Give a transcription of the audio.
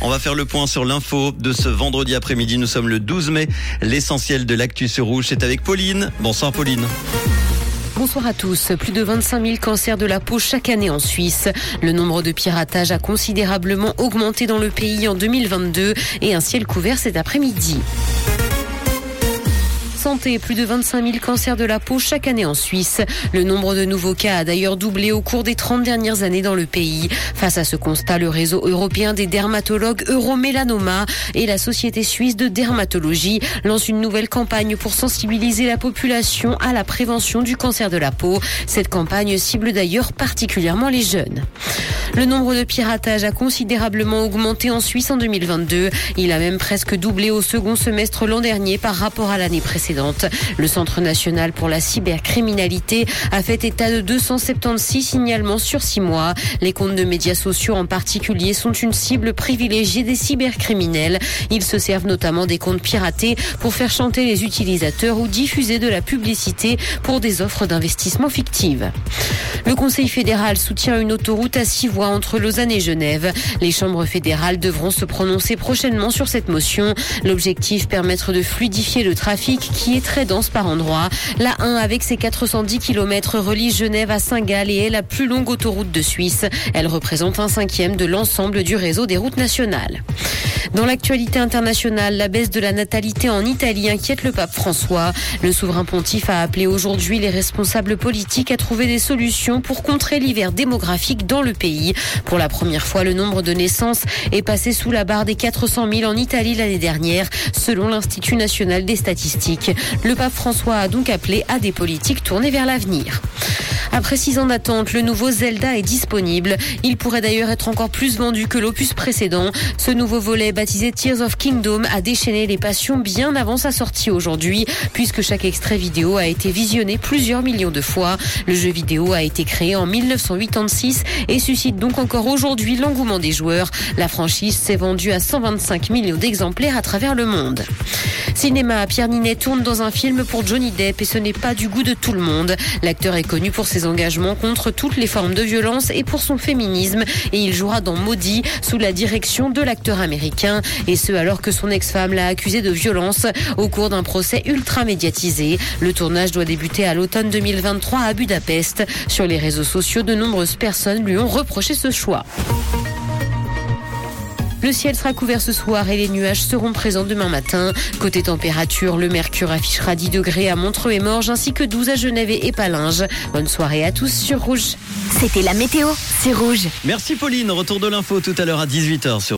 On va faire le point sur l'info de ce vendredi après-midi. Nous sommes le 12 mai. L'essentiel de l'actu sur rouge, c'est avec Pauline. Bonsoir Pauline. Bonsoir à tous. Plus de 25 000 cancers de la peau chaque année en Suisse. Le nombre de piratages a considérablement augmenté dans le pays en 2022 et un ciel couvert cet après-midi santé, plus de 25 000 cancers de la peau chaque année en Suisse. Le nombre de nouveaux cas a d'ailleurs doublé au cours des 30 dernières années dans le pays. Face à ce constat, le réseau européen des dermatologues Euromélanoma et la Société suisse de dermatologie lancent une nouvelle campagne pour sensibiliser la population à la prévention du cancer de la peau. Cette campagne cible d'ailleurs particulièrement les jeunes. Le nombre de piratages a considérablement augmenté en Suisse en 2022. Il a même presque doublé au second semestre l'an dernier par rapport à l'année précédente. Le Centre national pour la cybercriminalité a fait état de 276 signalements sur six mois. Les comptes de médias sociaux en particulier sont une cible privilégiée des cybercriminels. Ils se servent notamment des comptes piratés pour faire chanter les utilisateurs ou diffuser de la publicité pour des offres d'investissement fictives. Le Conseil fédéral soutient une autoroute à six voies entre Lausanne et Genève. Les chambres fédérales devront se prononcer prochainement sur cette motion. L'objectif permettre de fluidifier le trafic qui est très dense par endroits. La 1 avec ses 410 km relie Genève à Saint-Gall et est la plus longue autoroute de Suisse. Elle représente un cinquième de l'ensemble du réseau des routes nationales. Dans l'actualité internationale, la baisse de la natalité en Italie inquiète le pape François. Le souverain pontife a appelé aujourd'hui les responsables politiques à trouver des solutions pour contrer l'hiver démographique dans le pays. Pour la première fois, le nombre de naissances est passé sous la barre des 400 000 en Italie l'année dernière, selon l'Institut national des statistiques. Le pape François a donc appelé à des politiques tournées vers l'avenir. Après six ans d'attente, le nouveau Zelda est disponible. Il pourrait d'ailleurs être encore plus vendu que l'opus précédent. Ce nouveau volet baptisé Tears of Kingdom a déchaîné les passions bien avant sa sortie aujourd'hui, puisque chaque extrait vidéo a été visionné plusieurs millions de fois. Le jeu vidéo a été créé en 1986 et suscite donc encore aujourd'hui l'engouement des joueurs. La franchise s'est vendue à 125 millions d'exemplaires à travers le monde. Cinéma, Pierre Ninet tourne dans un film pour Johnny Depp et ce n'est pas du goût de tout le monde. L'acteur est connu pour contre toutes les formes de violence et pour son féminisme et il jouera dans Maudit sous la direction de l'acteur américain et ce alors que son ex-femme l'a accusé de violence au cours d'un procès ultra médiatisé. Le tournage doit débuter à l'automne 2023 à Budapest. Sur les réseaux sociaux, de nombreuses personnes lui ont reproché ce choix. Le ciel sera couvert ce soir et les nuages seront présents demain matin. Côté température, le mercure affichera 10 degrés à Montreux et Morges ainsi que 12 à Genève et Palinges. Bonne soirée à tous sur Rouge. C'était la météo, c'est Rouge. Merci Pauline, retour de l'info tout à l'heure à 18h sur